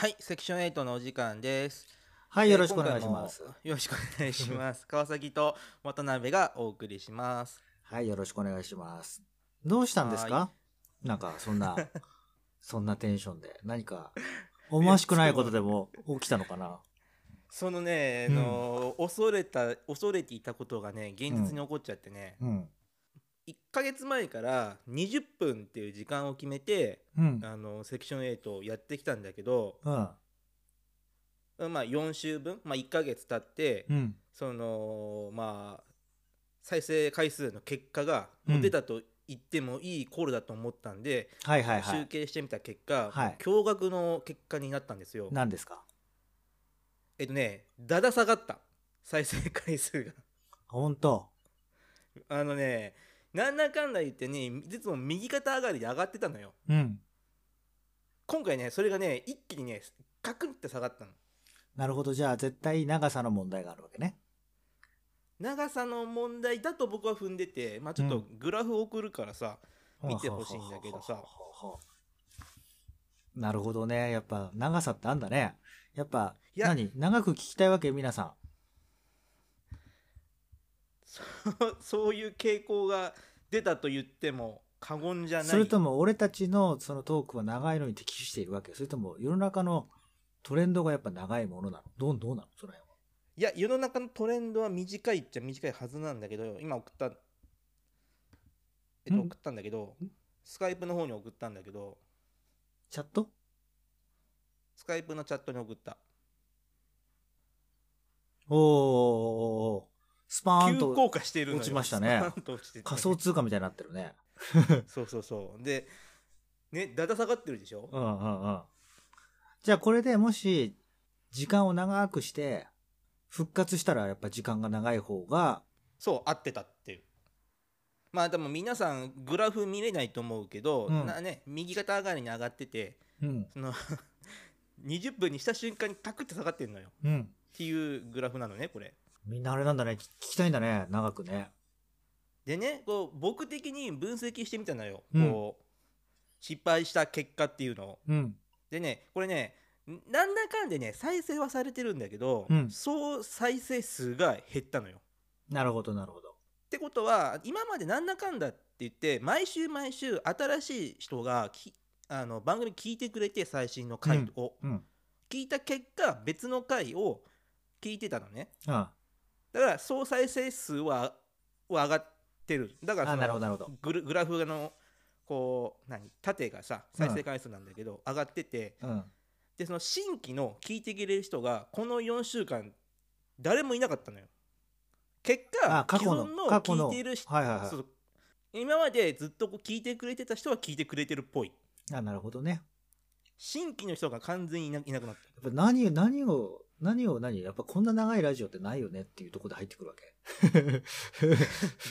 はい、セクション8のお時間です。はい、えーよろしくお願いします。よろしくお願いします。川崎と渡辺がお送りします。はい、よろしくお願いします。どうしたんですはかなんか、そんな、そんなテンションで。何か、思わしくないことでも起きたのかな？そのね、あの恐れた恐れていたことがね、現実に起こっちゃってね、うん。1ヶ月前から20分っていう時間を決めて、うん。あのセクション8をやってきたんだけど、うん。まあ4週分、まあ1ヶ月経って、うん。そのまあ再生回数の結果がうん出たと言ってもいい頃だと思ったんで、はいはいはい。集計してみた結果、はい驚愕の結果になったんですよ。何ですか？えっとね、だだ下がった再生回数が。本当あのね、なんだかんだ言ってね、実は右肩上がりで上がってたのよ。うん。今回ね、それがね、一気にね、カクンって下がったの。なるほど。じゃあ、絶対長さの問題があるわけね。長さの問題だと僕は踏んでて、まあちょっとグラフ送るからさ、見てほしいんだけどさなるほどね。やっぱ、長さってあんだね。やっぱ、いや何？長く聞きたいわけ？皆さん。そう そういう傾向が出たと言っても過言じゃない。それとも俺たちのそのトークは長いのに適しているわけそれとも世の中のトレンドがやっぱ長いものなの？どうどうなの？その辺は。いや、世の中のトレンドは短いっちゃ短いはずなんだけど、今送った、えっと、ん？送ったんだけど、スカイプの方に送ったんだけど、チャット？スカイプのチャットに送った。おーおスパーン急と降下してるのよ。落ちましたねてて仮想通貨みたいになってるね そうそうそう。で、ね、だだ下がってるでしょ？うんうんうんじゃあこれでもし時間を長くして復活したらやっぱ時間が長い方がそう、合ってたっていう。まあでも皆さんグラフ見れないと思うけど、うんなね、右肩上がりに上がってて、うんその 20分にした瞬間にパクって下がってるのよ。うんっていうグラフなのね、これ。みんなあれなんだね。聞聞きたいんだね。長くね。でね、こう僕的に分析してみたのよ。うん。こう失敗した結果っていうのを。うん。でね、これね、なんだかんでね、再生はされてるんだけど、うん。総再生数が減ったのよ。なるほどなるほど。ってことは今までなんだかんだって言って毎週毎週新しい人がきあの番組聞いてくれて最新の回を、うん。聞いた結果別の回を聞いてたのね。あだから総再生数はは上がってる。だからそあのグルグラフのこう何？縦がさ再生回数なんだけど、上がっててうん。でその新規の聞いてくれる人がこの4週間誰もいなかったのよ。結果あ過去の既存の聞いている人はいはい今までずっとこう聞いてくれてた人は聞いてくれてるっぽい。あなるほどね。新規の人が完全にいないなくなっやっぱ何何を何を何やっぱこんな長いラジオってないよねっていうところで入ってくるわけ。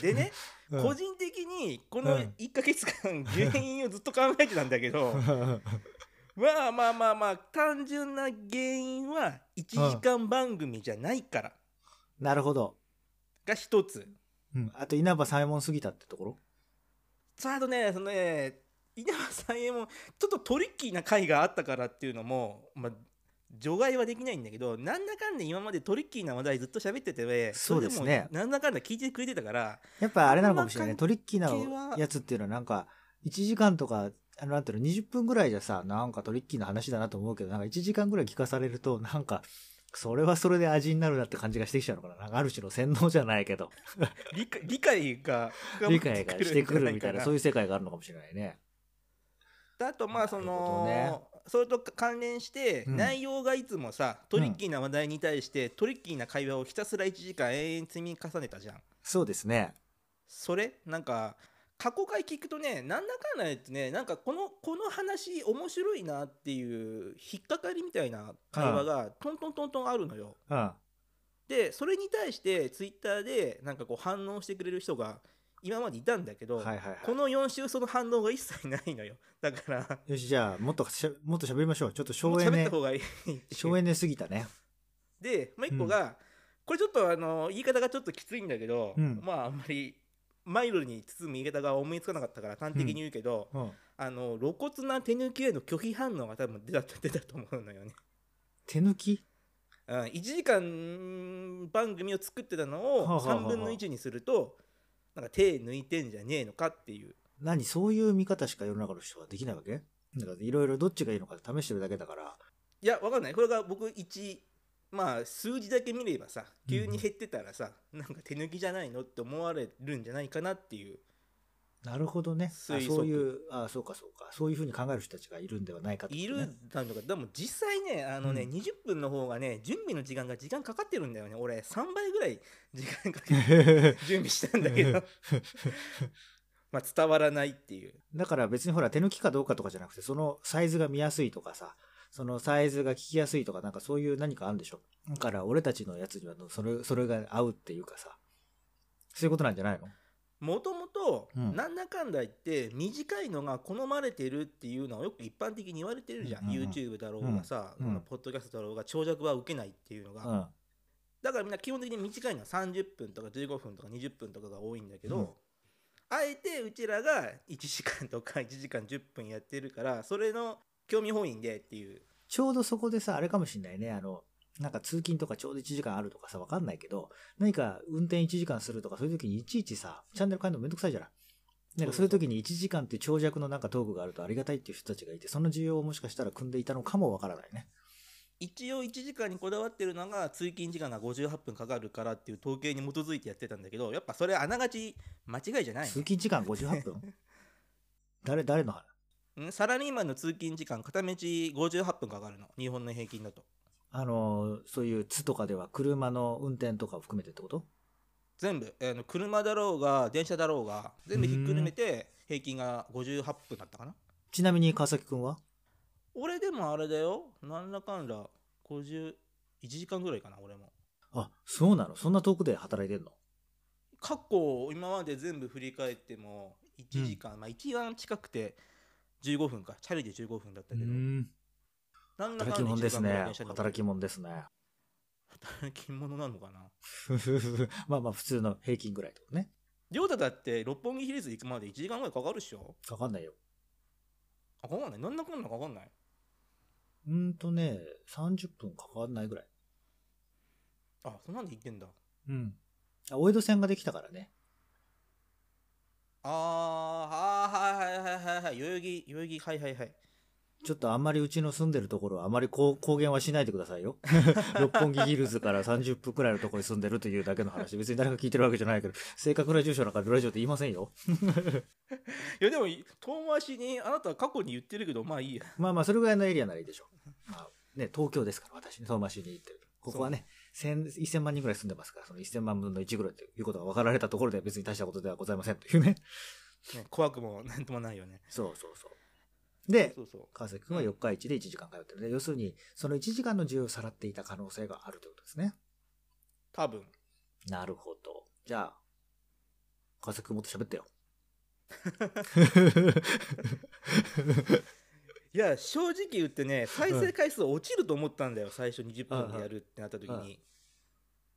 た でね、うん。個人的にこのうん。1ヶ月間原因をずっと考えてたんだけど まあまあまあまあ単純な原因は1時間番組じゃないから。なるほど、が一つ。うん、あと稲葉左衛門過ぎたってところ？さああとねそのね稲葉さんへもちょっとトリッキーな回があったからっていうのも、まあ、除外はできないんだけどなんだかんだ今までトリッキーな話題ずっと喋っててそうですね。なんだかんだ聞いてくれてたからやっぱあれなのかもしれないトリッキーなやつっていうのはなんか1時間とかあのなんていうの20分ぐらいじゃさなんかトリッキーな話だなと思うけどなんか1時間ぐらい聞かされるとなんかそれはそれで味になるなって感じがしてきちゃうのかな。なんかある種の洗脳じゃないけど。理解理解が理解がしてくるみたいなそういう世界があるのかもしれないね。あとまあその、ねそれと関連して、うん。内容がいつもさトリッキーな話題に対して、トリッキーな会話をひたすら1時間永遠に積み重ねたじゃん。そうですね。それ？なんか過去回聞くとねなんだかんだ言ってねなんかこのこの話面白いなっていう引っかかりみたいな会話がトントントントンあるのよ。うん。でそれに対してツイッターでなんかこう反応してくれる人が今までいたんだけど、はいはいはい。この4週その反応が一切ないのよ。だからよしじゃあもっとしゃもっと喋りましょう。ちょっと省エネ喋った方がいい省エネすぎたね。でもう一個が、これちょっとあの言い方がちょっときついんだけど、うん。まああんまりマイルドに包む言い方が思いつかなかったから端的に言うけど、うん。あの露骨な手抜きへの拒否反応が多分出た出たと思うのよね。手抜き？うん、1時間番組を作ってたのをはあはあはあ3分の1にするとなんか手抜いてんじゃねえのかっていう。何？そういう見方しか世の中の人はできないわけ？だからいろいろどっちがいいのか試してるだけだから。いやわかんない。これが僕1まあ数字だけ見ればさ急に減ってたらさ、なんか手抜きじゃないのって思われるんじゃないかなっていうなるほどね。あ推測。そういう、あそうかそうか。そういうふうに考える人たちがいるんではないかとね。いるなんとかでも実際ねあのね、うん。20分の方がね準備の時間が時間かかってるんだよね。俺3倍ぐらい時間かけて 準備したんだけど。まあ伝わらないっていう。だから別にほら手抜きかどうかとかじゃなくて、そのサイズが見やすいとかさ、そのサイズが聞きやすいとか、なんかそういう何かあるんでしょ。だから俺たちのやつにはそれ、それが合うっていうかさ、そういうことなんじゃないの？もともとうん。なんだかんだ言って短いのが好まれてるっていうのはよく一般的に言われてるじゃん、うん YouTube だろうがさ、うん。ポッドキャストだろうが長尺は受けないっていうのが、うん。だからみんな基本的に短いのは30分とか15分とか20分とかが多いんだけど、うん。あえてうちらが1時間とか1時間10分やってるからそれの興味本位でっていう。ちょうどそこでさ、あれかもしんないね。あの、なんか通勤とかちょうど1時間あるとかさ、わかんないけど、何か運転1時間するとか、そういう時にいちいちさ、チャンネル変えるのめんどくさいじゃない？なんかそういう時に1時間って長尺のなんかトークがあるとありがたいっていう人たちがいて、その需要をもしかしたら組んでいたのかもわからないね。一応1時間にこだわってるのが通勤時間が58分かかるからっていう統計に基づいてやってたんだけどやっぱそれあながち間違いじゃない通勤時間58分？誰、誰の話？ん？サラリーマンの通勤時間片道58分かかるの。日本の平均だとあの、そういう津とかでは車の運転とかを含めてってこと？全部。あの車だろうが電車だろうが全部ひっくるめて平均が58分だったかな？ちなみに川崎くんは？俺でもあれだよ。なんだかんだ51時間ぐらいかな俺も。あ、そうなの？そんな遠くで働いてんの？過去今まで全部振り返っても1時間、まあ一番近くて15分か。チャリで15分だったけど働き者です1時間ぐらいね働き者ですね。働き者なのかな？まあまあ普通の平均ぐらいってことね。亮太だって六本木ヒルズ行くまで1時間ぐらいかかるっしょ？かかんないよ。あかかんない？なんだかんだかかんない？うーんとね、30分かかんないぐらい。あそんなんで行ってんだうん。あ、大江戸線ができたからね。あーあーはいはいはいはいはい代々木代々木はいはいはいちょっとあんまりうちの住んでるところはあまり公言はしないでくださいよ。六本木ヒルズから30分くらいのところに住んでるというだけの話。別に誰が聞いてるわけじゃないけど、正確な住所なんかラジオって言いませんよ。いやでも遠回しにあなたは過去に言ってるけどまあいいやまあまあ、それぐらいのエリアならいいでしょう。まあ、ね、東京ですから、私、遠回しに行ってる。ここはね、千1000万人ぐらい住んでますから、その1000万分の1ぐらいということが分かられたところで別に大したことではございませんというね。ね怖くもなんともないよねそうそうそう。で、そうそう川崎くんは4日市で1時間通ってるね。要するに、その1時間の需要をさらっていた可能性があるということですね。多分なるほど。じゃあ、川崎くんもっと喋ってよ。いや正直言ってね再生回数落ちると思ったんだよ、最初20分でやるってなった時うんに、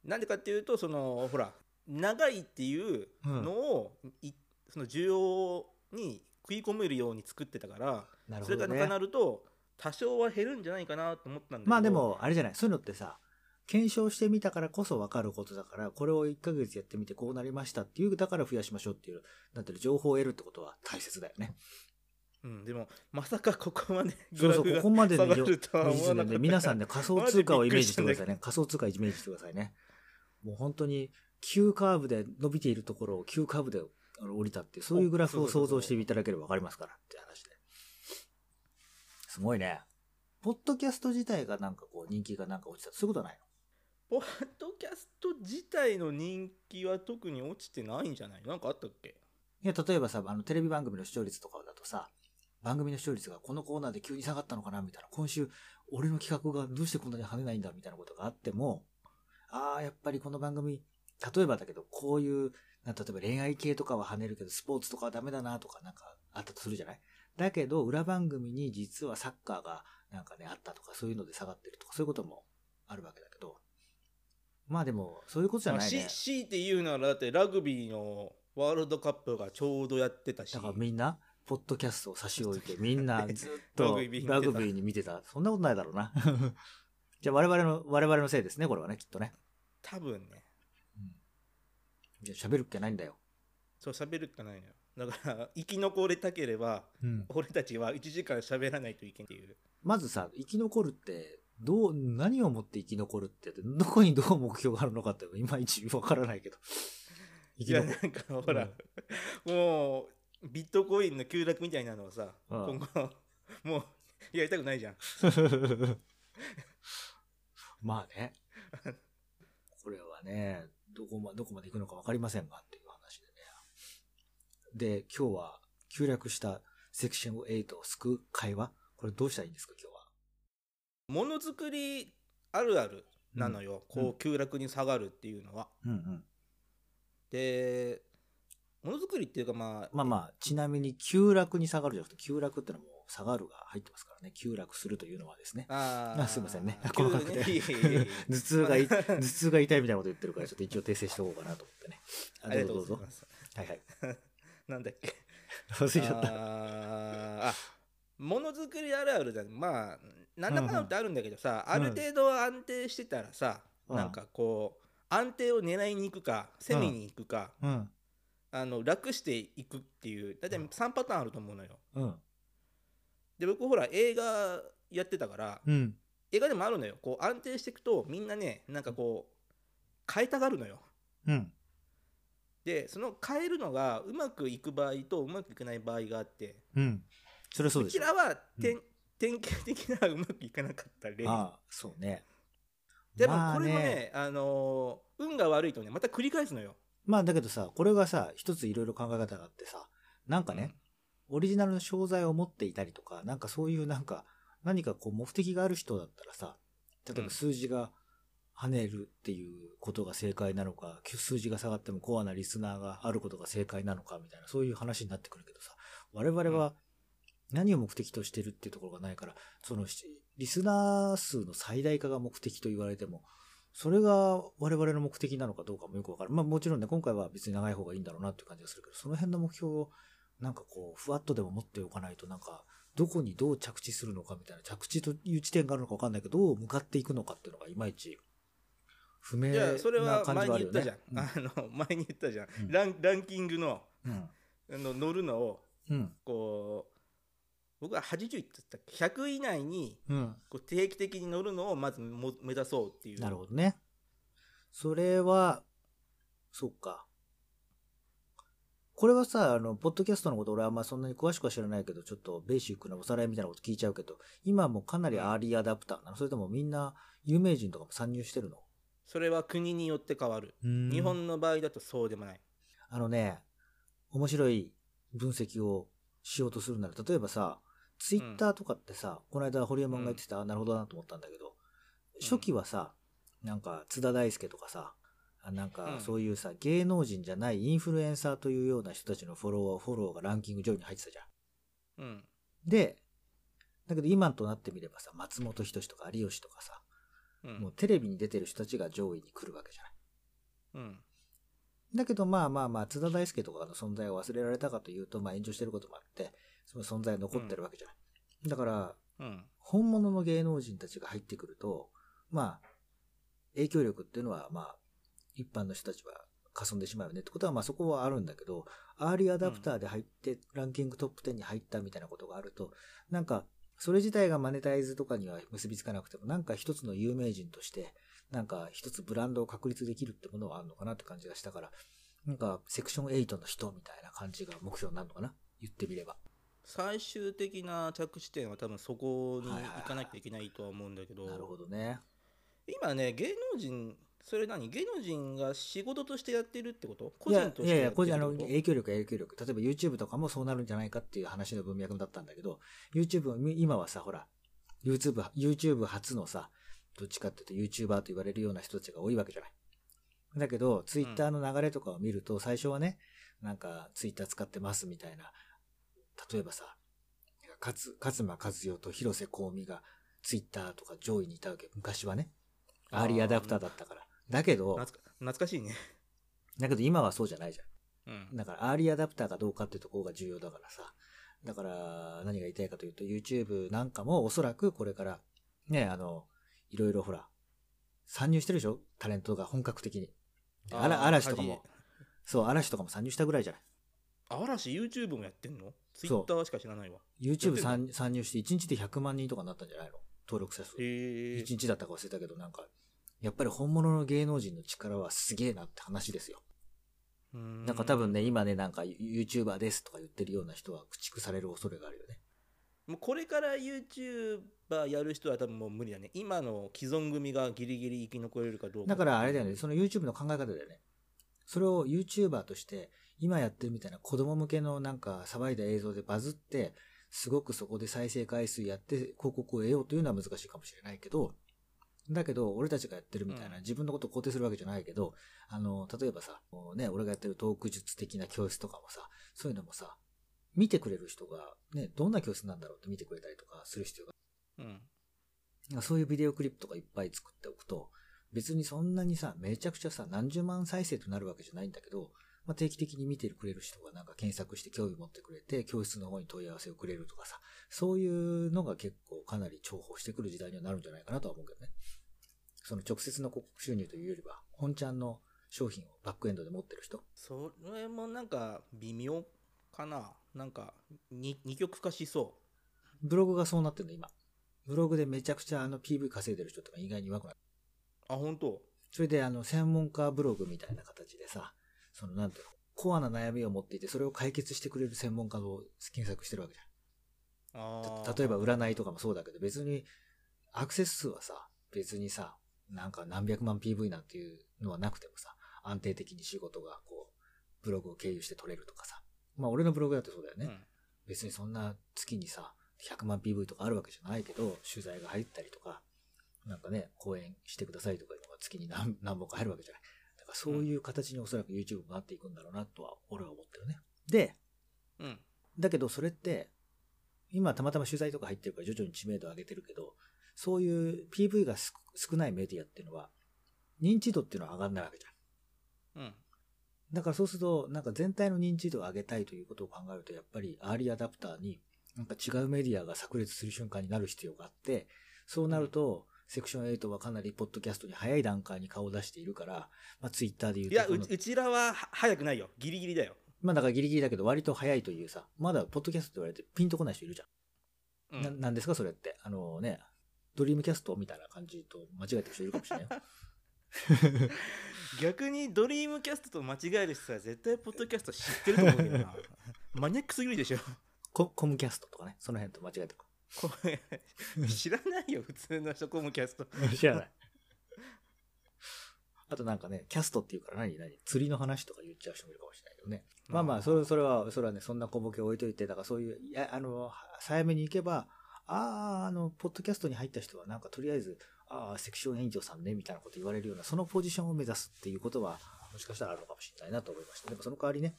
なんでかっていうとそのほら長いっていうのを、いその需要に食い込めるように作ってたから、なるほどねそれがなくな。ると多少は減るんじゃないかなと思ったんだけどまあでも、あれじゃない？そういうのってさ、検証してみたからこそ分かることだから、これを1ヶ月やってみてこうなりましたっていう、だから増やしましょうっていう、なんていうの情報を得るってことは大切だよね。うん、でもまさかここまで そうそう、ここまで下のがるとは思わなかったで、皆さんね、仮想通貨をイメージしてくださいね。仮想通貨イメージしてくださいね。もう本当に、急カーブで伸びているところを急カーブであの降りたってそういうグラフを想像していただければ分かりますからって話で。すごいね。ポッドキャスト自体がなんかこう人気がなんか落ちた。そういうことはないの？ポッドキャスト自体の人気は特に落ちてないんじゃない？なんかあったっけ？いや、例えばさ、あの、テレビ番組の視聴率とかだとさ、番組の視聴率がこのコーナーで急に下がったのかなみたいな。今週、俺の企画がどうしてこんなに跳ねないんだみたいなことがあっても、ああ、やっぱりこの番組、例えばだけど、こういう、な例えば恋愛系とかは跳ねるけど、スポーツとかはダメだなとかなんかあったとするじゃない？だけど、裏番組に実はサッカーがなんかね、あったとか、そういうので下がってるとか、そういうこともあるわけだけど、まあでも、そういうことじゃまあないねし。強いて言うならだってラグビーのワールドカップがちょうどやってたしだからみんな、ポッドキャストを差し置いて、みんな ずっラとラグビーに見てた。そんなことないだろうな。じゃあ我々の、我々のせいですね、これはね、きっとね。多分ねじゃあ喋るっけないんだよ。そう喋るっかないのよだから 生き残れたければうん。俺たちは1時間喋らないといけないっていうまずさ、生き残るって、どう、何をもって生き残るって、どこにどう目標があるのかって、いまいちわからないけど。生 いやなんかほら、もうビットコインの急落みたいなのをさ、うん今後もうやりたくないじゃんる。まあね。これはね、どこま、どこまで行くのかわかりませんが、っていう話でね。で、今日は、急落したセクション8を救う会話これどうしたらいいんですか、今日は？ものづくりあるあるなのよ、うんこう急落に下がるっていうのはうんうん。でものづくりっていうかまあまあまあ、ちなみに、急落に下がるじゃなくて、急落ってのはもう下がるが入ってますからね。急落するというのはですね。ああすいませんね。急細かくて。頭痛が頭痛が痛いみたいなこと言ってるから、ちょっと一応訂正しておこうかなと思ってね。あありがとうございます。はいはい。なんだっけ？忘れちゃった。あー。あものづくりあるあるだまあなんだかんだってあるんだけどさ、うんある程度安定してたらさ、うん。なんかこう安定を狙いに行くか攻めに行くか、うん。あの楽していくっていう大体3パターンあると思うのようん。で僕ほら映画やってたから、うん。映画でもあるのよこう安定していくとみんなねなんかこう変えたがるのようん。でその変えるのがうまくいく場合とうまくいかない場合があってうん。それはそうでしょ。ちらは典,、典型的なうまくいかなかった例ああ、そうね。でもまあこれもね,、あのー運が悪いとねまた繰り返すのよまあだけどさ、これがさ、一ついろいろ考え方があってさ、なんかね、オリジナルの商材を持っていたりとか、なんかそういうなんか、何かこう目的がある人だったらさ、例えば数字が跳ねるっていうことが正解なのか、数字が下がってもコアなリスナーがあることが正解なのかみたいな、そういう話になってくるけどさ、我々は何を目的としてるっていうところがないから、そのしリスナー数の最大化が目的と言われても、それが我々の目的なのかどうかもよくわかる。まあもちろんね、今回は別に長い方がいいんだろうなっていう感じがするけど、その辺の目標をなんかこう、ふわっとでも持っておかないと、なんか、どこにどう着地するのかみたいな、着地という地点があるのかわかんないけど、どう向かっていくのかっていうのがいまいち不明いやそれなは前感じはあるよに言ったじゃね。ん、あの前に言ったじゃん、うんランランキングのうん。あの乗るのをうん。こう僕は80いって言ったっけ？100以内にうん。こう定期的に乗るのをまずも目指そうっていう。なるほどね。それは、そうか。これはさ、あの、ポッドキャストのこと俺はあんまそんなに詳しくは知らないけど、ちょっとベーシックなおさらいみたいなこと聞いちゃうけど、今もうかなりアーリーアダプターなの？それともみんな有名人とかも参入してるの？それは国によって変わる、日日本の場合だとそうでもない。あのね、面白い分析をしようとするなら、例えばさ、ツイッターとかってさ、この間堀山が言ってた、あなるほどなと思ったんだけど、初期はさ、なんか津田大介とかさ、あなんかうん。そういうさ、芸能人じゃないインフルエンサーというような人たちのフォロワー、フォローがランキング上位に入ってたじゃん。うん。で、だけど今となってみればさ、松本人志とか有吉とかさ、うん。もうテレビに出てる人たちが上位に来るわけじゃない。うん。だけどまあまあまあ、津田大介とかの存在を忘れられたかというと、まあ炎上してることもあって、その存在は残ってるわけじゃない。だから、うん。本物の芸能人たちが入ってくると、まあ、影響力っていうのはまあ、一般の人たちは霞んでしまうよね。ってことはまあそこはあるんだけど、アーリーアダプターで入って、ランキングトップ10に入ったみたいなことがあると、なんか、それ自体がマネタイズとかには結びつかなくても、なんか一つの有名人として、なんか一つブランドを確立できるってものはあるのかなって感じがしたから、なんかセクション8の人みたいな感じが目標になるのかな。言ってみれば。最終的な着地点は多分そこに行かなきゃいけないとは思うんだけど,、なるほどね。今ね芸能人それ何？芸能人が仕事としてやってるってこと？個人としいやいや、個人あの、影響力影響力。例えば YouTube とかもそうなるんじゃないかっていう話の文脈だったんだけど、YouTube 今はさ、ほら、YouTube、YouTube 初のさ、どっちかっていうと YouTuber と言われるような人たちが多いわけじゃない。だけど、Twitter の流れとかを見ると、最初はね、なんか Twitter 使ってますみたいな、例えばさ、勝勝間和代と広瀬香美が Twitter とか上位にいたわけ。昔はね。アーリーアダプターだったから。だけど、懐か懐かしいねだけど今はそうじゃないじゃん。うん。だから、アーリーアダプターかどうかってところが重要だからさ。だから、何が言いたいかというと、YouTube なんかもおそらくこれから、ね、あの、いろいろほら、参入してるでしょ？タレントが本格的に。であらあー嵐とかも、そう、嵐とかも参入したぐらいじゃない？嵐 YouTube もやってんの？そう ?Twitter しか知らないわ。YouTube や参参入して1日で100万人とかになったんじゃないの？登録者数。へえ1。日だったか忘れたけど、なんか、やっぱり本物の芸能人の力はすげえなって話ですよ。ななんか多分ね、今ね、なんか YouTuber ですとか言ってるような人は駆逐される恐れがあるよね。もうこれから YouTuber やる人は多分もう無理だね。今の既存組がギリギリ生き残れるかどうか。だからあれだよね、その YouTube の考え方だよね。それを YouTuber として、今やってるみたいな子供向けのなんか騒いだ映像でバズって、すごくそこで再生回数やって広告を得ようというのは難しいかもしれないけど、だけど、俺たちがやってるみたいな、うん自分のことを肯定するわけじゃないけど、あの、例えばさ、ね、俺がやってるトーク術的な教室とかもさ、そういうのもさ、見てくれる人が、ね、どんな教室なんだろうって見てくれたりとかする必要がうん。そういうビデオクリップとかいっぱい作っておくと、別にそんなにさ、めちゃくちゃさ、何十万再生となるわけじゃないんだけど、まあ、定期的に見てくれる人がなんか検索して興味持ってくれて、教室の方に問い合わせをくれるとかさ、そういうのが結構かなり重宝してくる時代にはなるんじゃないかなとは思うけどね。その直接の広告収入というよりは、本ちゃんの商品をバックエンドで持ってる人？それもなんか微妙かな？なんかに二極化しそブログがそうなってるの今。ブログでめちゃくちゃあの PV 稼いでる人とか意外に上手くなる。う。あ、本当？それであの、専門家ブログみたいな形でさ、そのなんていうの、コアな悩みを持っていて、それを解決してくれる専門家を検索してるわけじゃん。例えば占いとかもそうだけど、別に、アクセス数はさ、別にさ、なんか何百万 PV なんていうのはなくてもさ、安定的に仕事がこう、ブログを経由して取れるとかさ。まあ俺のブログだってそうだよね。うん別にそんな月にさ、100万 PV とかあるわけじゃないけど、取材が入ったりとか、なんかね、講演してくださいとかいうのが月に何何本か入るわけじゃない。そういう形におそらく YouTube もなっていくんだろうなとは、俺は思ってるね。で、うん。だけどそれって、今たまたま取材とか入ってるから徐々に知名度を上げてるけど、そういう PV がす少ないメディアっていうのは、認知度っていうのは上がんないわけじゃん。うん。だからそうすると、なんか全体の認知度を上げたいということを考えると、やっぱりアーリーアダプターに、なんか違うメディアが炸裂する瞬間になる必要があって、そうなると、 Section 8はかなりポッドキャストに早い段階に顔を出しているから、まあツイッターで言うといや、ううちらはは早くないよ。ギリギリだよ。まあだからギリギリだけど割と早いというさ、まだポッドキャストって言われてピンとこない人いるじゃ。うんんななんですかそれって。あのね、ドリームキャストみたいな感じと間違えてる人いるかもしれないよ。逆にドリームキャストと間違える人は絶対ポッドキャスト知ってると思うけどな。マニアックすぎるでしょ。コ Comcast とかね、その辺と間違えてるかこ れ知らないよ、普通の人 Comcast。知らない。あとなんかね、キャストっていうから何何？釣りの話とか言っちゃう人もいるかもしれないけどね。まあまあ、それそれは、それはね、そんな小ボケ置いといて、だからそういう、いや、あの、早めに行けば、ああ、あの、ポッドキャストに入った人は、なんかとりあえず、ああ、セクション援助さんね、みたいなこと言われるような、そのポジションを目指すっていうことは、もしかしたらあるのかもしれないなと思いました。でもその代わりね、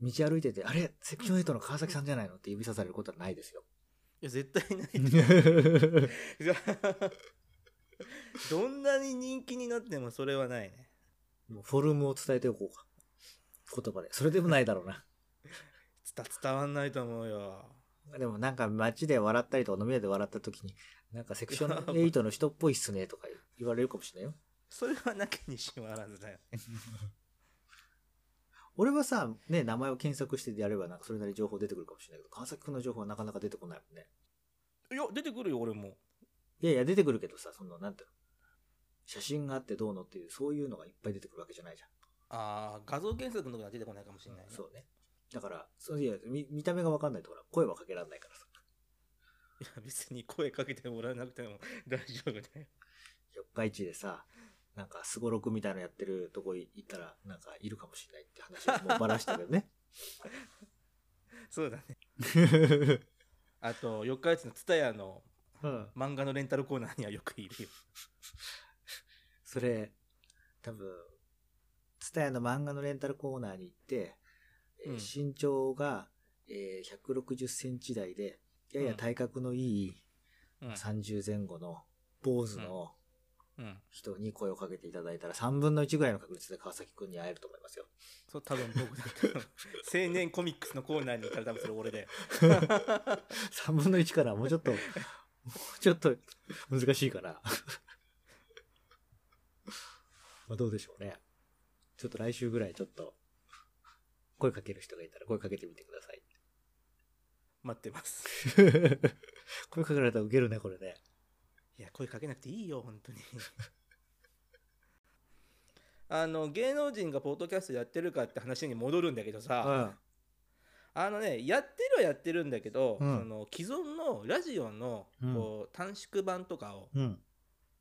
道歩いてて、あれ、セクション8の川崎さんじゃないのって指さされることはないですよ。いや、絶対ない。どんなに人気になってもそれはないね。もうフォルムを伝えておこうか。言葉で。それでもないだろうな。伝伝わんないと思うよ。でもなんか街で笑ったりとか飲み屋で笑った時に、なんかセクション8の人っぽいっすねとか言われるかもしれないよ。それはなきにしもあらずだよね。俺はさ、ね、名前を検索してやればなんかそれなりに情報出てくるかもしれないけど、川崎くんの情報はなかなか出てこないもんね。いや、出てくるよ、俺も。いやいや、出てくるけどさ、その、なんていうの？写真があってどうのっていう、そういうのがいっぱい出てくるわけじゃないじゃん。ああ、画像検索のとこは出てこないかもしれないね。そうね。だから、そういや見、見た目がわかんないとほら、声はかけられないからさ。いや、別に声かけてもらわなくても大丈夫だよ。四日市でさ、なんか、すごろくみたいなのやってるとこ行ったら、なんか、いるかもしれないって話をもうばらしたけどね。そうだね。あと、四日市の蔦屋のうん。漫画のレンタルコーナーにはよくいるよ。それ、多分、ツタヤの漫画のレンタルコーナーに行って、えーうん身長が、えー160センチ台で、やや体格のいい、うん。30前後の、坊主の、うん人に声をかけていただいたら3分の1ぐらいの確率で川崎くんに会えると思いますよ。そう多分僕だと青年コミックスのコーナーにいたら多分それ俺で3分の1からもうちょっと、もうちょっと難しいから。まあどうでしょうね。ちょっと来週ぐらいちょっと、声かける人がいたら声かけてみてください。待ってます 声かけられたらウケるね、これね。いや声かけなくていいよ本当に あの芸能人がポッドキャストやってるかって話に戻るんだけどさ、あのねやってるはやってるんだけど、うんその既存のラジオのうんこう短縮版とかをうん。うん。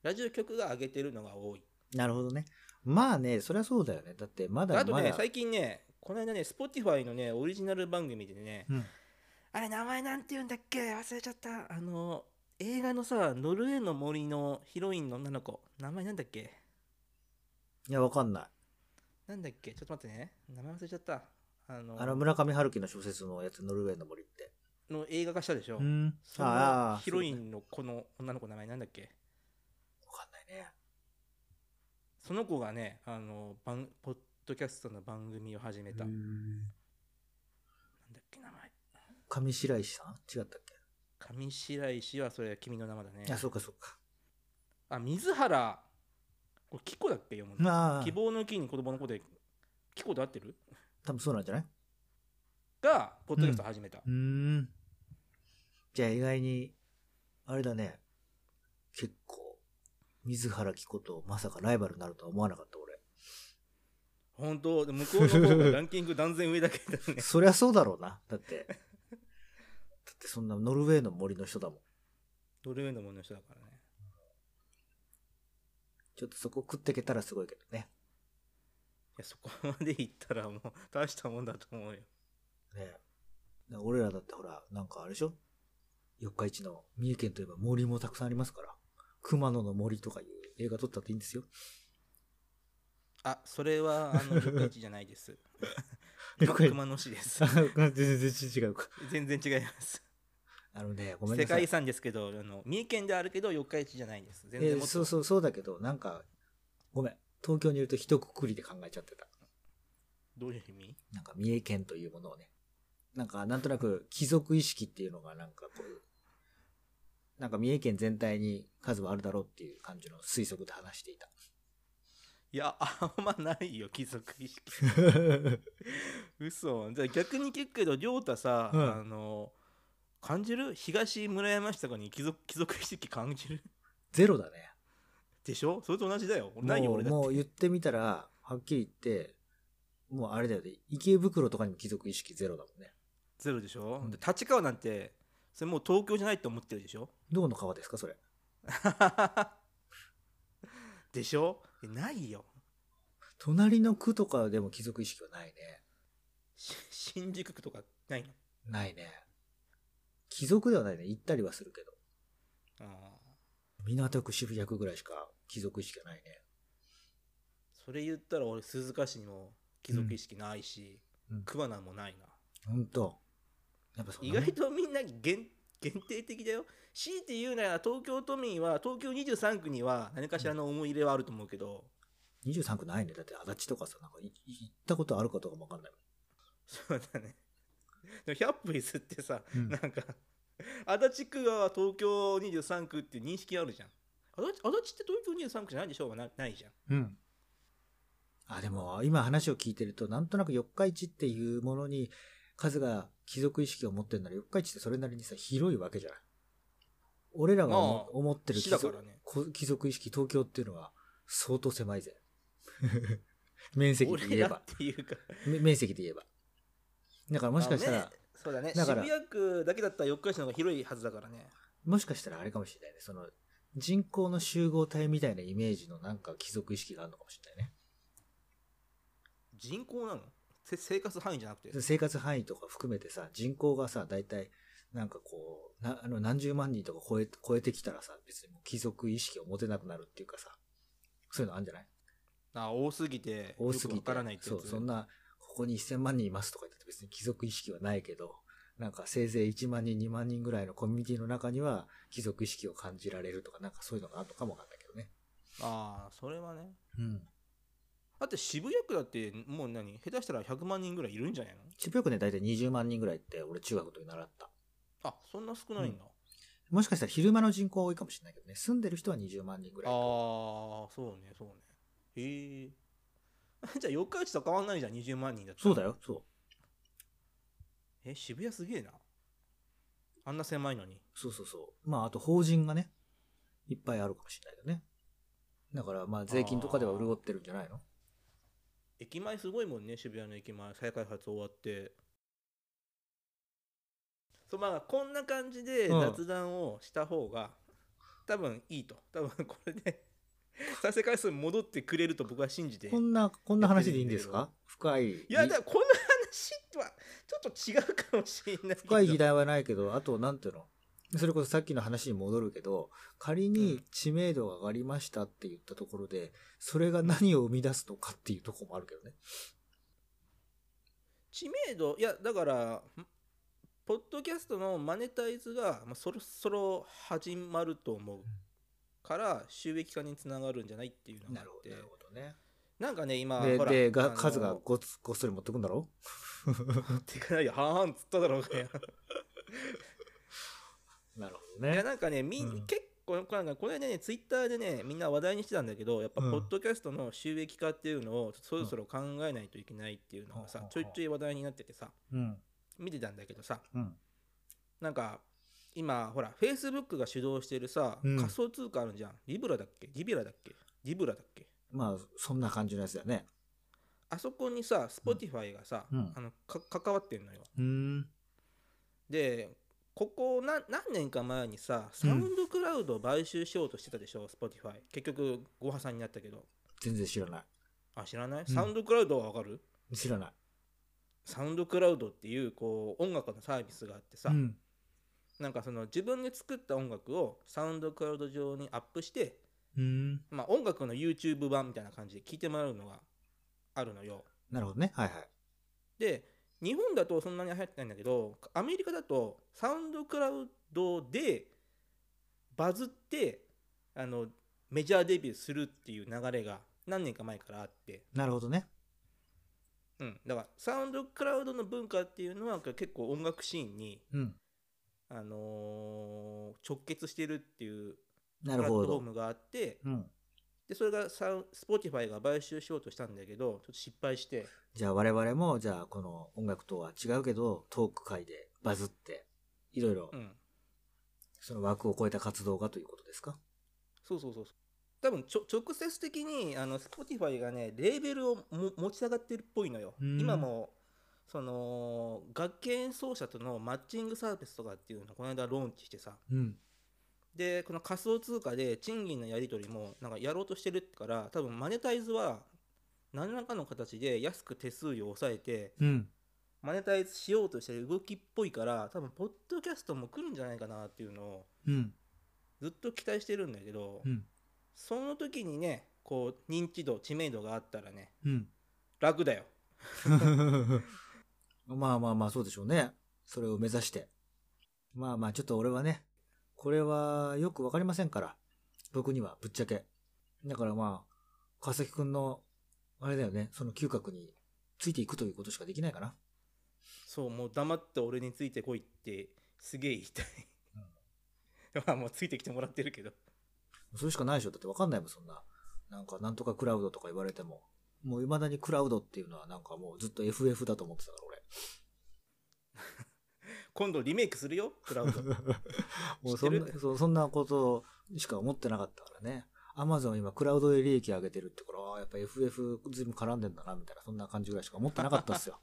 ラジオ局が上げてるのが多いなるほどね。まあね、そりゃそうだよね。だってまだあとまだ。ね最近ねこの間ね Spotify のねオリジナル番組でね、うん。あれ名前なんて言うんだっけ？忘れちゃったあの映画のさノルウェーの森のヒロインの女の子。名前なんだっけ？いや、わかんない。なんだっけ？ちょっと待ってね。名前忘れちゃった。あのあの、村上春樹の小説のやつ、ノルウェーの森って。の映画化したでしょ、ん。そのああ、ヒロインのこの女の子の名前なんだっけ？わかんないね。その子がねあの番ポッドキャストの番組を始めた、なんだっけ名前。上白石さん？違ったっけ？上白石はそれは君の名前だねあ、そうかそうか。あ水原これキコだっけ？読むのまあ希、望の木に子供の子でキコで合ってる？多分そうなんじゃない？がポッドキャスト始めた、うーん。じゃあ意外に、あれだね。結構、水原希子とまさかライバルになるとは思わなかった俺。本当？で向こうの方がランキング断然上だけどね そりゃそうだろうな。だって。だってそんなノルウェーの森の人だもん。ノルウェーのものの人だからねちょっとそこ食っていけたらすごいけどね。いやそこまで行ったらもう大したもんだと思うよねだから俺らだってほら、なんかあれでしょ？四日市の三重県といえば森もたくさんありますから。熊野の森とかいう映画撮ったっていいんですよ。あそれはあの 四日市じゃないです熊野市です全然違うか。全然違いますあのね、ごめんなさい。世界遺産ですけどあの三重県であるけど四日市じゃないです全えー然もっと、そうそうそうだけど、なんか、ごめん。東京にいると一括りで考えちゃってた。どういう意味？なんか三重県というものをね。なんかなんとなく貴族意識っていうのがなんかこう、なんか三重県全体に数はあるだろうっていう感じの推測で話していた。いやあんまないよ貴族意識 嘘じゃあ逆に聞くけど亮太さ、うんあの感じる？東村山市とかに貴族貴族意識感じる？ゼロだね。でしょ？それと同じだよないよもう俺だってもう言ってみたら、はっきり言って、もうあれだよね。池袋とかにも貴族意識ゼロだもんね。ゼロでしょ、うんで立川なんてそれもう東京じゃないと思ってるでしょ？どこの川ですかそれ？でしょ？えないよ隣の区とかでも貴族意識はないね。し新宿区とかないの？ないね。貴族ではないね。行ったりはするけど。あー港区渋谷区ぐらいしか貴族意識がないね。それ言ったら俺鈴鹿市にも貴族意識ないし、うん桑名もないなほんと。やっぱそん意なもん外とみんな限限定的だよ強いて言うなら東京都民は東京23区には何かしらの思い入れはあると思うけど、23区ないね。だって足立とかさ、なんかいい行ったことあるかどうかもわかんないそうだねでも100歩譲ってさ、もん。なんか足立区が東京23区っていう認識あるじゃん足立足立って東京23区じゃないでしょうがなないじゃんうん。あ、でも、今話を聞いてると、なんとなく四日市っていうものに、数が貴族意識を持ってるなら、四日市ってそれなりにさ、広いわけじゃない。俺らが思ってる貴族市だからねこ貴族意識、東京っていうのは、相当狭いぜ。面積で言えばっ。ていうかめ面積で言えば。だからもしかしたら、あねそうだね。だから。渋谷区だけだったら四日市の方が広いはずだからね。もしかしたらあれかもしれないね。その、人口の集合体みたいなイメージのなんか貴族意識があるのかもしれないね。人口なの？せ生活範囲じゃなくて？生活範囲とか含めてさ、人口がさ、大体、なんかこう、なあの何十万人とか超え超えてきたらさ、別にもう貴族意識を持てなくなるっていうかさ、そういうのあるんじゃない？あ多すぎて多すぎて。からないって。そう、そんな、ここに1000万人いますとか言って別に貴族意識はないけど、なんかせいぜい1万人、2万人ぐらいのコミュニティの中には貴族意識を感じられるとか、なんかそういうのがあるのかもわかんないけどね。ああそれはねうん。だって渋谷区だってもう何下手したら100万人ぐらいいるんじゃないの？渋谷区ね、大体20万人ぐらいって、俺中学の時習った。あそんな少ないんだ、もしかしたら昼間の人口多いかもしれないけどね、住んでる人は20万人ぐらい。ああそうねそうねへえ じゃあ四日市と変わんないじゃん20万人だったら。そうだよ、そう。え渋谷すげえな。あんな狭いのに。そうそうそう。まあ、あと法人がね、いっぱいあるかもしれないよね。だから、まあ、税金とかでは潤ってるんじゃないの？駅前すごいもんね渋谷の駅前。再開発終わって。そうまあこんな感じでうん。雑談をした方が、多分いいと。多分これで再生回数戻ってくれると僕は信じて。こんな、こんな話でいいんですか？深い。いやだからこの話はちょっと違うかもしれない深い議題はないけど、あと、なんていうの？それこそさっきの話に戻るけど、仮に知名度が上がりましたって言ったところで、それが何を生み出すのかっていうところもあるけどね。知名度？いやだからんポッドキャストのマネタイズが、まあ、そろそろ始まると思うから収益化につながるんじゃないっていうのがあってほどね。なんかね今で、ほらで、が数がごつごっそり持ってくんだろ？っ てかないよはーんっつっただろうがよ なるほどいやね。なんかねみん、うん結構なんかこれねツイッターでねみんな話題にしてたんだけどやっぱうんポッドキャストの収益化っていうのをそろそろ考えないといけないっていうのがさ、うんちょいちょい話題になっててさうん。見てたんだけどさうん。なんか今ほらフェイスブックが主導してるさ、うん。仮想通貨あるじゃん。リブラだっけ？リビラだっけ？リブラだっけ？まあ、そんな感じのやつだよね。あそこにさ Spotify がさ、うん。あのか関わってんのよ。うーん。でここな何年か前にさサウンドクラウドを買収しようとしてたでしょ、Spotify 結局ご破産になったけど。全然知らない。あ知らない、ん。サウンドクラウドはわかる？知らない。サウンドクラウドっていうこう音楽のサービスがあってさ、うん。なんかその自分で作った音楽をサウンドクラウド上にアップして、うーん。まあ、音楽の YouTube 版みたいな感じで聴いてもらうのがあるのよなるほどね。はいはい。で日本だとそんなに流行ってないんだけどアメリカだとサウンドクラウドでバズってあのメジャーデビューするっていう流れが何年か前からあって、なるほどね。うん、だからサウンドクラウドの文化っていうのは結構音楽シーンに、うん。あのー直結してるっていうなるほどプラットフォー。ムがあってうん。でそれがサウ Spotify が買収しようとしたんだけどちょっと失敗して。じゃあ我々も、じゃあこの音楽とは違うけど、トーク界でバズって、いろいろう、ん。その枠を超えた活動がということですか？そうそうそうそう。多分ちょ直接的にあの Spotify がねレーベルをも持ち上がってるっぽいのよ。うん。今もその楽器演奏者とのマッチングサービスとかっていうのをこの間ローンチしてさうん。でこの仮想通貨で賃金のやり取りもなんかやろうとしてるから多分マネタイズは何らかの形で安く手数料を抑えてうん。マネタイズしようとしてる動きっぽいから多分ポッドキャストも来るんじゃないかなっていうのをうん。ずっと期待してるんだけど、うん。その時にねこう認知度知名度があったらねうん。楽だよ まあまあまあ、そうでしょうね。それを目指して。まあまあ、ちょっと俺はね、これはよくわかりませんから。僕には、ぶっちゃけ。だからまあ、川崎くんの、あれだよね、その嗅覚についていくということしかできないかな。そうもう黙って俺についてこいってすげえ言いたい、まあもうついてきてもらってるけどそれしかないでしょだってわかんないもん、そんな。なんか、なんとかクラウドとか言われても。もう未だにクラウドっていうのはなんかもうずっと FF だと思ってたから、俺。今度リメイクするよ？クラウド もうそんなそうそんなことしか思ってなかったからね。アマゾン今クラウドで利益上げてるってから、やっぱ FF ずいぶん絡んでんだな、みたいな、そんな感じぐらいしか思ってなかったっすよ。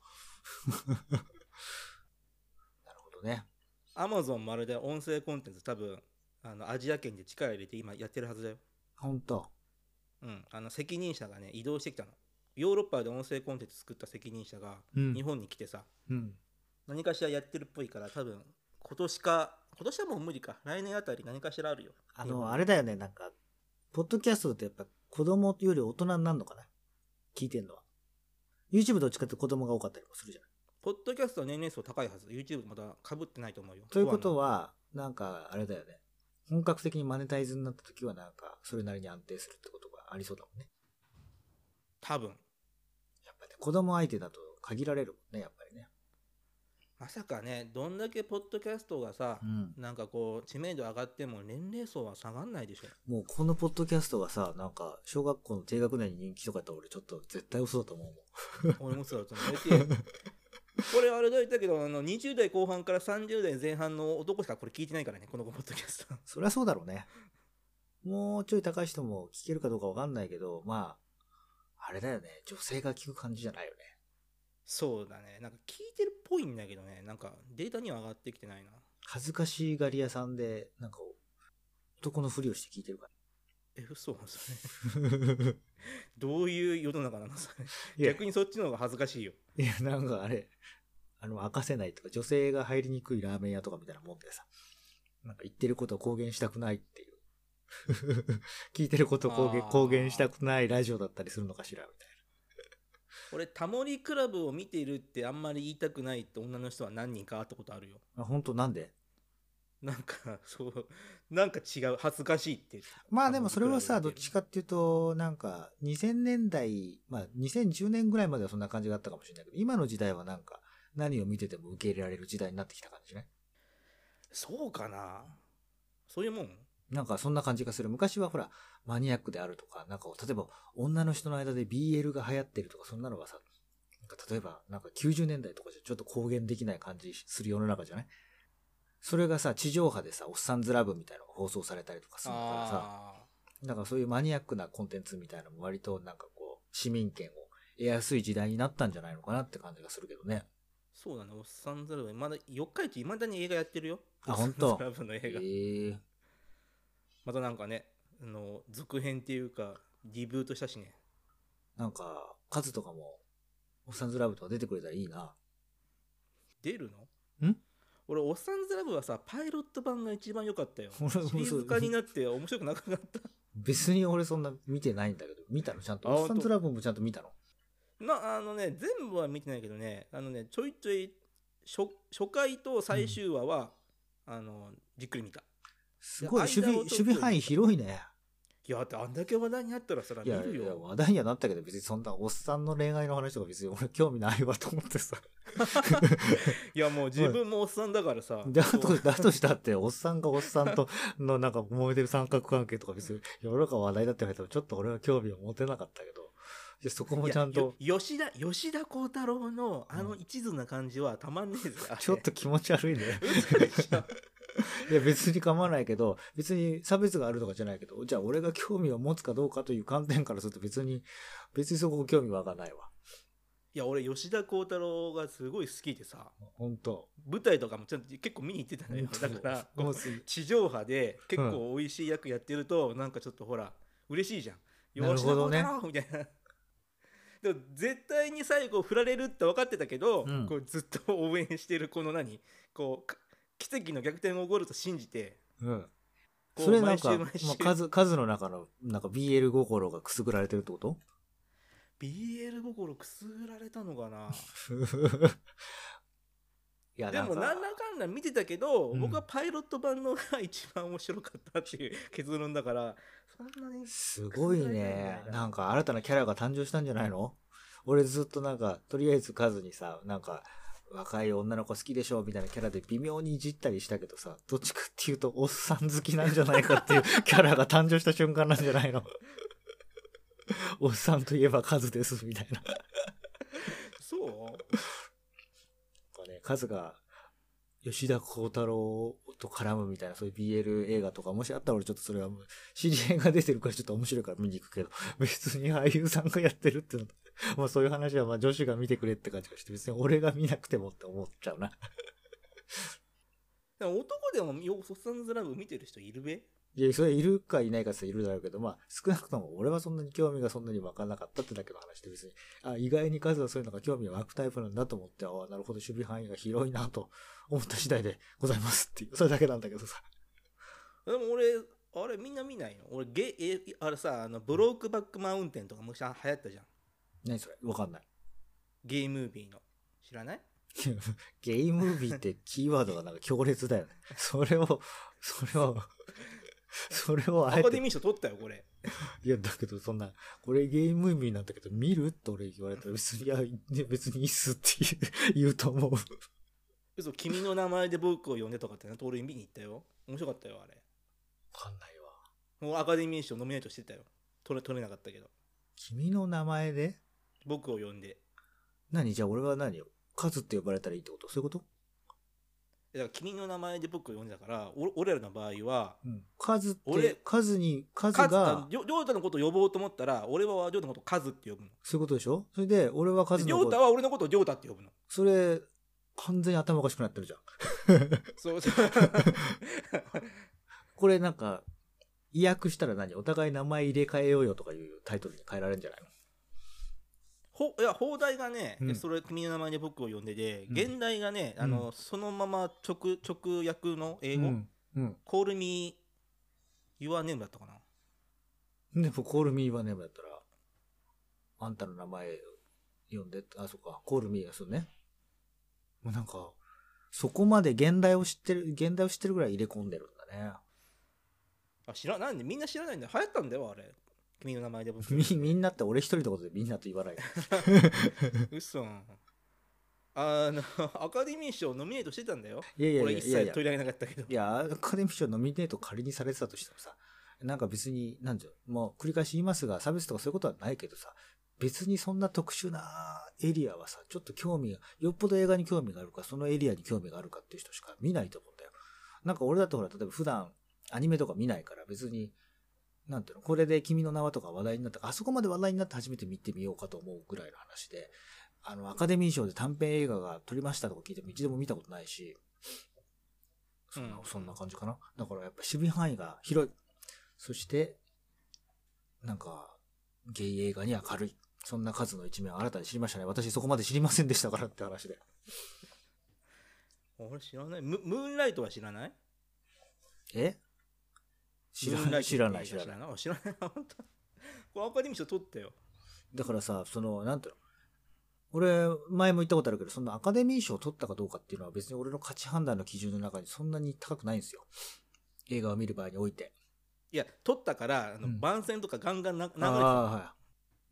なるほどね。アマゾンまるで音声コンテンツ多分あのアジア圏で力入れて今やってるはずだよほんと。うんあの責任者がね移動してきたのヨーロッパで音声コンテンツ作った責任者がうん日本に来てさ、うん。何かしらやってるっぽいから多分今年か今年はもう無理か来年あたり何かしらあるよあの、あれだよね、なんか、ポッドキャストってやっぱ子供より大人になるのかな？聞いてんのは。YouTube どっちかって子供が多かったりもするじゃない。ポッドキャストは年齢層高いはず YouTube まだかぶってないと思うよということはは、なんか、あれだよね。本格的にマネタイズになった時はなんか、それなりに安定するってことがありそうだもんね。多分。子供相手だと限られるもんね、やっぱりね。まさかね、どんだけポッドキャストがさ、うん。なんかこう、知名度上がっても年齢層は下がんないでしょ。もうこのポッドキャストがさ、なんか、小学校の低学年に人気とかやったら俺ちょっと絶対嘘だと思うもん。俺もそうだと思う。これあれだ言ったけど、あの、20代後半から30代前半の男しかこれ聞いてないからね、このポッドキャスト。そりゃそうだろうね。もうちょい高い人も聞けるかどうかわかんないけど、まあ、あれだよね。女性が聞く感じじゃないよね。そうだね。なんか聞いてるっぽいんだけどね、なんかデータには上がってきてないな。恥ずかしがり屋さんで、なんか、男のふりをして聞いてるかえ、嘘それ。ら。どういう世の中なのそれ。逆にそっちの方が恥ずかしいよ。いや、なんかあれ、あの、明かせないとか、女性が入りにくいラーメン屋とかみたいなもんでさ、なんか言ってることを公言したくないっていう。聞いてることを公言公言したくないラジオだったりするのかしら、みたい俺、タモリクラブを見ているってあんまり言いたくないって女の人は何人か会ったことあるよ。な。あ、本当なんで？なんか、そう、なんか違う、恥ずかしいって。まあでもそれはさ、どっちかっていうと、なんか、2000年代、まあ2010年ぐらいまではそんな感じがあったかもしれないけど、今の時代はなんか、何を見てても受け入れられる時代になってきた感じね。そうかなそういうもん？なんかそんな感じがする。昔はほら、マニアックであるとか、なんか例えば女の人の間で BL が流行ってるとか、そんなのがさ、なんか例えばなんか90年代とかじゃちょっと公言できない感じする世の中じゃない？それがさ、地上波でさ、おっさんずラブみたいなのが放送されたりとかするからさ、あなんかそういうマニアックなコンテンツみたいなのも割となんかこう、市民権を得やすい時代になったんじゃないのかなって感じがするけどね。そうだね、おっさんずラブ、まだ四日市いまだに映画やってるよ。あほんとおっさんずラブの映画。ええまたなんかね、あの、続編っていうか、リブートしたしね。なんか、カズとかも、おっさんずラブとか出てくれたらいいな。出るの？ん？俺、おっさんずラブはさ、パイロット版が一番良かったよ。シ リ俺もそうーズ化になって面白くなくなった。別に俺そんな見てないんだけど、見たの？ちゃんと？あおっさんずラブもちゃんと見たの？な、あのね、全部は見てないけどね、あのね、ちょいちょい、初初回と最終話は、あの、じっくり見た。すごい、守備、守備範囲広いね。いや、だってあんだけ話題になったらそら見るよ。話題にはなったけど、別にそんなおっさんの恋愛の話とか別に俺興味ないわと思ってさ。いや、もう自分もおっさんだからさ。だと、だとしたって、おっさんがおっさんとのなんか燃えてる三角関係とか別に世の中話題だって言われてもちょっと俺は興味を持てなかったけど、いやそこもちゃんと、吉田、吉田鋼太郎のあの一途な感じはたまんねえぜ。あれちょっと気持ち悪いね。いや別に構わないけど、別に差別があるとかじゃないけど、じゃあ俺が興味を持つかどうかという観点からすると別に、別にそこ興味湧かないわ。いや、俺、吉田鋼太郎がすごい好きでさ、本当舞台とかもちゃんと結構見に行ってたのよ。だから、地上波で結構美味しい役やってると、なんかちょっとほら、嬉しいじゃん。吉田鋼太郎みたいな。でも絶対に最後振られるって分かってたけど、うんこうずっと応援してるこの何こうか奇跡の逆転が起こると信じてうん。それなんか、数、数の中の、なんか BL 心がくすぐられてるってこと？BL 心くすぐられたのかな？いや、でもかなんだかんだ見てたけど、うん。僕はパイロット版のが一番面白かったっていう 結論だからそんなにすごいね。なんか新たなキャラが誕生したんじゃないの？俺ずっとなんか、とりあえず数にさ、なんか、若い女の子好きでしょみたいなキャラで微妙にいじったりしたけどさ、どっちかっていうとおっさん好きなんじゃないかっていう キャラが誕生した瞬間なんじゃないの おっさんといえば数です、みたいな。そう？なんかね、数が吉田鋼太郎と絡むみたいな、そういう BL 映画とか、もしあったら俺ちょっとそれはもう、知り合いが出てるからちょっと面白いから見に行くけど、別に俳優さんがやってるっていうの、まあそういう話はまあ女子が見てくれって感じがして、別に俺が見なくてもって思っちゃうな。でも男でもよソッサンズラブ見てる人いるべいや、それいるかいないかっているだろうけど、まあ少なくとも俺はそんなに興味がそんなに湧かなかったってだけの話で別に、あ、意外に数はそういうのが興味が湧くタイプなんだと思って、ああ、なるほど、守備範囲が広いなと思った次第でございますっていう、それだけなんだけどさ。でも俺あれみんな見ないの？俺ゲえあれさあのブロークバックマウンテンとか昔流行ったじゃん何それ？わかんない。ゲームービーの。知らない？ゲイムービーってキーワードがなんか強烈だよね。それを、それを、それをあえて、アカデミー賞取ったよこれ。いや、だけどそんな、これゲームムービーなんだけど、見る？って俺言われたら別に、いや、ね別にいいっすって言う言うと思う。嘘君の名前で僕を呼んでとかってね俺見に行ったよ。面白かったよあれ。わかんないわ。もうアカデミー賞ノミネートしてたよ。取れ取れなかったけど。君の名前で？僕を呼んで。何？じゃあ俺は何？カズって呼ばれたらいいってこと？そういうこと？だから君の名前で僕を呼んでたからお俺らの場合はうん。カズって俺、カズに、カズカズあが、りょりょうたのことを呼ぼうと思ったら俺はりょうたのことをカズって呼ぶの。そういうことでしょ？それで、俺はカズでりょうたは俺のことをりょうたって呼ぶの。それ、完全に頭おかしくなってるじゃん。そう。そ うこれなんか、意訳したら何？お互い名前入れ替えようよとかいうタイトルに変えられるんじゃないの？ほいや放題がね、うんそれ君の名前で僕を呼んでで、うん現代がねあの、そのまま直直訳の英語、うん。うん。コールミー Your Name だったかな？で、コールミーはね、だったら、あんたの名前読んで、あ、そっか、コールミーがそうね。もうなんか、そこまで現代を知ってる、現代を知ってるぐらい入れ込んでるんだね。あ知らないんでみんな知らないんだよ流行ったんだよあれ君の名前で僕み、みんなって俺一人のことでみんなと言わない。嘘あのアカデミー賞ノミネートしてたんだよいやいや俺一いやいやいや切取り上げなかったけどいや、アカデミー賞ノミネート仮にされてたとしてもさ、なんか別に、なんていうのもう繰り返し言いますが、差別とかそういうことはないけどさ、別にそんな特殊なエリアはさ、ちょっと興味が、よっぽど映画に興味があるか、そのエリアに興味があるかっていう人しか見ないと思うんだよ。なんか俺だとほら、例えば普段アニメとか見ないから別に、なんていうの、これで君の名はとか話題になったあそこまで話題になって初めて見てみようかと思うぐらいの話で、あの、アカデミー賞で短編映画が撮りましたとか聞いても一度も見たことないし、そんな、うんそんな感じかな？だからやっぱ守備範囲が広い。そして、なんか、ゲイ映画に明るい。そんな数の一面を新たに知りましたね。私そこまで知りませんでしたからって話で。俺知らないムムーンライトは知らない？え？知らない、知らない、知知ららない。知らない 本当？これアカデミー賞取ったよだからさ、その、なんていうの？俺、前も言ったことあるけど、そのアカデミー賞を取ったかどうかっていうのは別に俺の価値判断の基準の中にそんなに高くないんですよ。映画を見る場合において。いや取ったからあの、うん番宣とかガンガンな流れてあたあは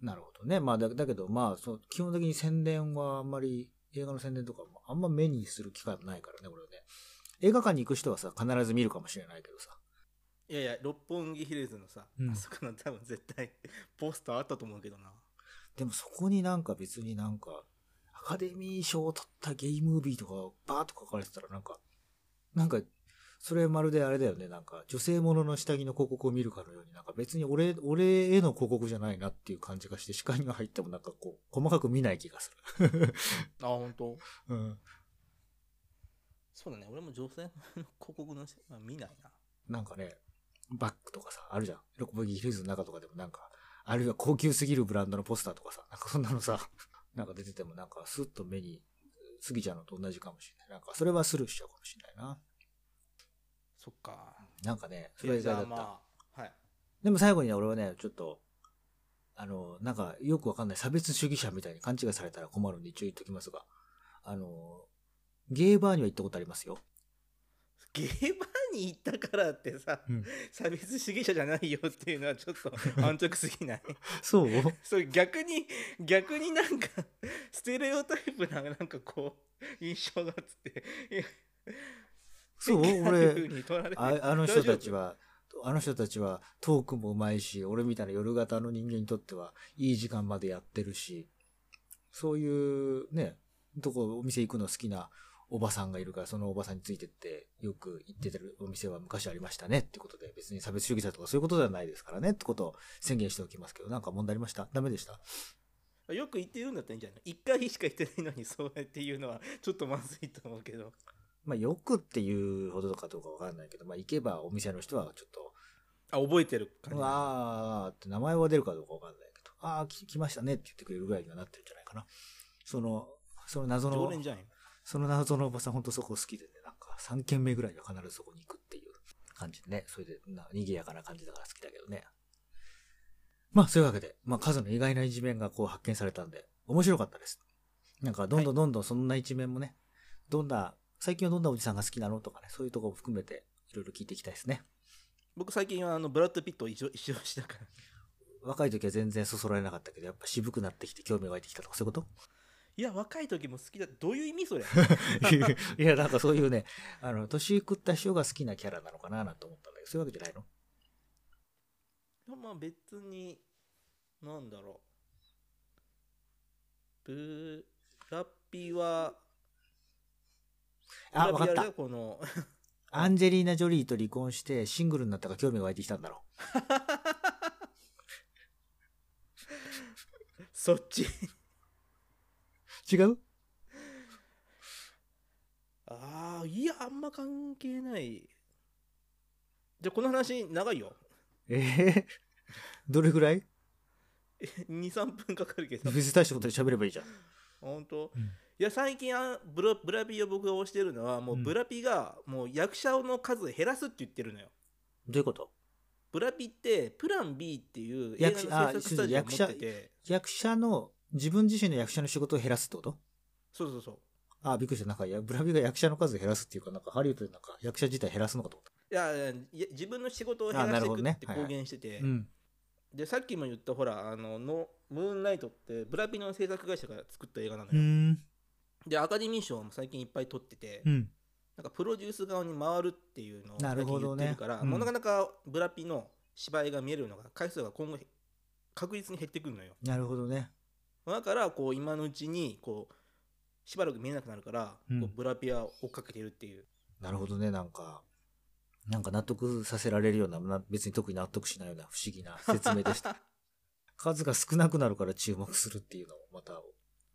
い。なるほどね。まあだ、だけど、まあそう、基本的に宣伝はあんまり、映画の宣伝とかもあんま目にする機会もないからね、俺はね。映画館に行く人はさ、必ず見るかもしれないけどさ。いやいや六本木ヒルズのさ、うんあそこの多分絶対ポスターあったと思うけどなでもそこになんか別になんか、アカデミー賞を取ったゲイムービーとかバーッと書かれてたらなんか、なんか、それまるであれだよね。なんか、女性ものの下着の広告を見るかのように、なんか別に俺、俺への広告じゃないなっていう感じがして、視界に入ってもなんかこう、細かく見ない気がする。あ本当？うん。そうだね俺も女性の広告の、まあ、見ないななんかね、バッグとかさ、あるじゃん。六本木ヒルズの中とかでもなんか、あるいは高級すぎるブランドのポスターとかさ、なんかそんなのさ、なんか出ててもなんかスッと目に過ぎちゃうのと同じかもしれない。なんかそれはスルーしちゃうかもしれないな。そっかなんかね、それは意外だった。あまあはいでも最後にね俺はね、ちょっと、あの、なんかよくわかんない差別主義者みたいに勘違いされたら困るんで一応言っときますが、あの、ゲーバーには行ったことありますよ。ゲーバーに行ったからってさ、うん。差別主義者じゃないよっていうのはちょっと 安直すぎない？そう？それ逆に逆になんかステレオタイプななんかこう印象があって。いやそう？俺 風、に取られてああの人たちは、あの人たちはトークもうまいし、俺みたいな夜型の人間にとってはいい時間までやってるし、そういうね、どこお店行くの好きなおばさんがいるから、そのおばさんについてってよく行っててるお店は昔ありましたねってことで、別に差別主義者とかそういうことではないですからねってことを宣言しておきますけど、なんか問題ありました？ダメでした？よく言ってるんだったらいいんじゃない？一回しか言ってないのにそうやって言うのはちょっとまずいと思うけど。まあよくっていうほどかどうかわかんないけど、まあ行けばお店の人はちょっと、あ覚えてる感うじわーって名前は出るかどうかわかんないけど、ああ、来来ましたねって言ってくれるぐらいにはなってるんじゃないかな。その、その謎の常連、じゃんよその謎のおばさん本当そこ好きでね、なんか3軒目ぐらいには必ずそこに行くっていう感じでね、それでな賑やかな感じだから好きだけどね。まあそういうわけで、まあ数の意外な一面がこう発見されたんで、面白かったです。なんかどんどんどんどんそんな一面もね、どんな、最近はどんなおじさんが好きなのとかね、そういうところも含めていろいろ聞いていきたいですね。僕最近はあのブラッド・ピットを一緒 一緒したから若い時は全然そそられなかったけど、やっぱ渋くなってきて興味湧いてきたとか、そういうこと？いや若い時も好きだ。どういう意味それ？いや、なんかそういうね、あの、年食った人が好きなキャラなのかななんて思ったんだけど、そういうわけじゃないの？まあ別になんだろう。ブラピはあ、ブラピあれだわかった。よこの。アンジェリーナ・ジョリーと離婚してシングルになったから興味が湧いてきたんだろそっち。う。違う？ああいやあんま関係ない。じゃあこの話長いよ。ええどれぐらい？23分かかるけど。別に大したことで喋ればいいじゃん。本当、うん。いや最近あブラブラピを僕が推してるのはもううん。ブラピがもう役者の数を減らすって言ってるのよ。どういうこと？ブラピってプラン B っていう映役者画の制作スタジオを持ってあて役者の、自分自身の役者の仕事を減らすってこと？そうそうそうあ、びっくりした。なんか、いやブラビが役者の数を減らすっていうか、なんか、ハリウッドでなんか、役者自体減らすのかと思っいやいやいや自分の仕事を減らしてって公言してて、た。うん。でさっきも言ったほらあののムーンライトってブラピの制作会社が作った映画なのうよ、ん。でアカデミー賞も最近いっぱい取ってて、うん。なんかプロデュース側に回るっていうのをなるほどね最近言ってるから、うんもうなかなかブラピの芝居が見えるのが回数が今後確実に減ってくるのよなるほどね。だからこう今のうちにこうしばらく見えなくなるから、うんこうブラピは追っかけてるっていうなるほどね。なんか、なんか納得させられるような、な別に特に納得しないような不思議な説明でした。数が少なくなるから注目するっていうのも、また、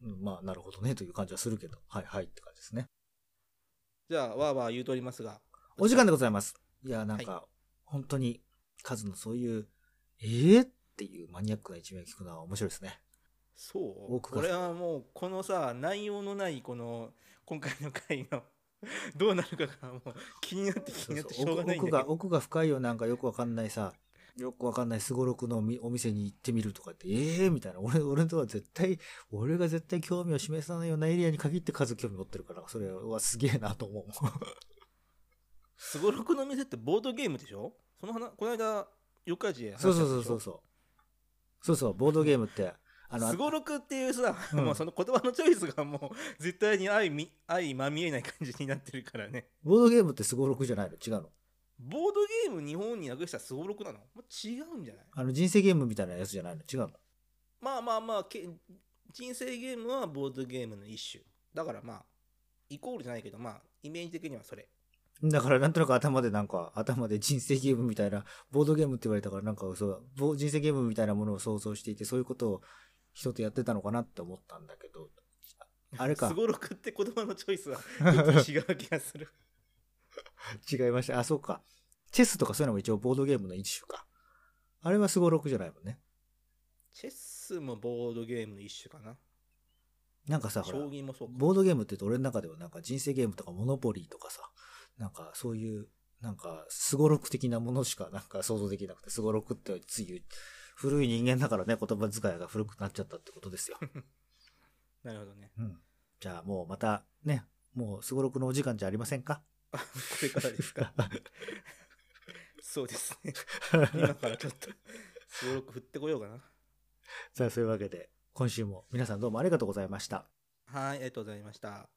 うん、まあ、なるほどねという感じはするけど、はいはいって感じですね。じゃあわーわー言うとおりますがお時間でございます。いや、なんか、本当に、数のそういう、えー、っていうマニアックな一面を聞くのは面白いですね。そう？奥がこれはもうこのさ内容のないこの今回の回の どうなるかがもう気になって気になってしょうがないんだけど。奥が、奥が深いよ、なんかよくわかんないさ、よくわかんないすごろくのみお店に行ってみるとかって、ええー、みたいな。俺、俺とは絶対、俺が絶対興味を示さないようなエリアに限って数興味持ってるから、それはすげえなと思う。すごろくの店ってボードゲームでしょ？その話この間四日市で話したそうそうそうそうそう。そうそう、ボードゲームって、すごろくっていうさ、うん。もうその言葉のチョイスがもう絶対に相み相まみえない感じになってるからね。ボードゲームってすごろくじゃないの？違うの？ボードゲーム日本に訳したらすごろくなの？違うんじゃない？あの、人生ゲームみたいなやつじゃないの？違うの？まあまあまあけ人生ゲームはボードゲームの一種。だからまあイコールじゃないけどまあイメージ的にはそれ。だからなんとなく頭でなんか、頭で人生ゲームみたいな、ボードゲームって言われたからなんかそう、ボ人生ゲームみたいなものを想像していて、そういうことを人とやってたのかなって思ったんだけど、あれかす、ごろくって言葉のチョイスは違う気がする 違いました。あ、そうか。チェスとかそういうのも一応ボードゲームの一種か。あれはすごろくじゃないもんね。チェスもボードゲームの一種かななんかさ、将、棋もそうかボードゲームって言うと俺の中ではなんか人生ゲームとかモノポリーとかさ、なんかそういう、なんかすごろく的なものしかなんか想像できなくて、すごろくってつい古い人間だからね、言葉遣いが古くなっちゃったってことですよ。なるほどねうん。じゃあもうまたね、もうすごろくのお時間じゃありませんか？あこれからですか？そうですね 今からちょっとすごろく振ってこようかなさあそういうわけで、今週も皆さんどうもありがとうございました。はいありがとうございました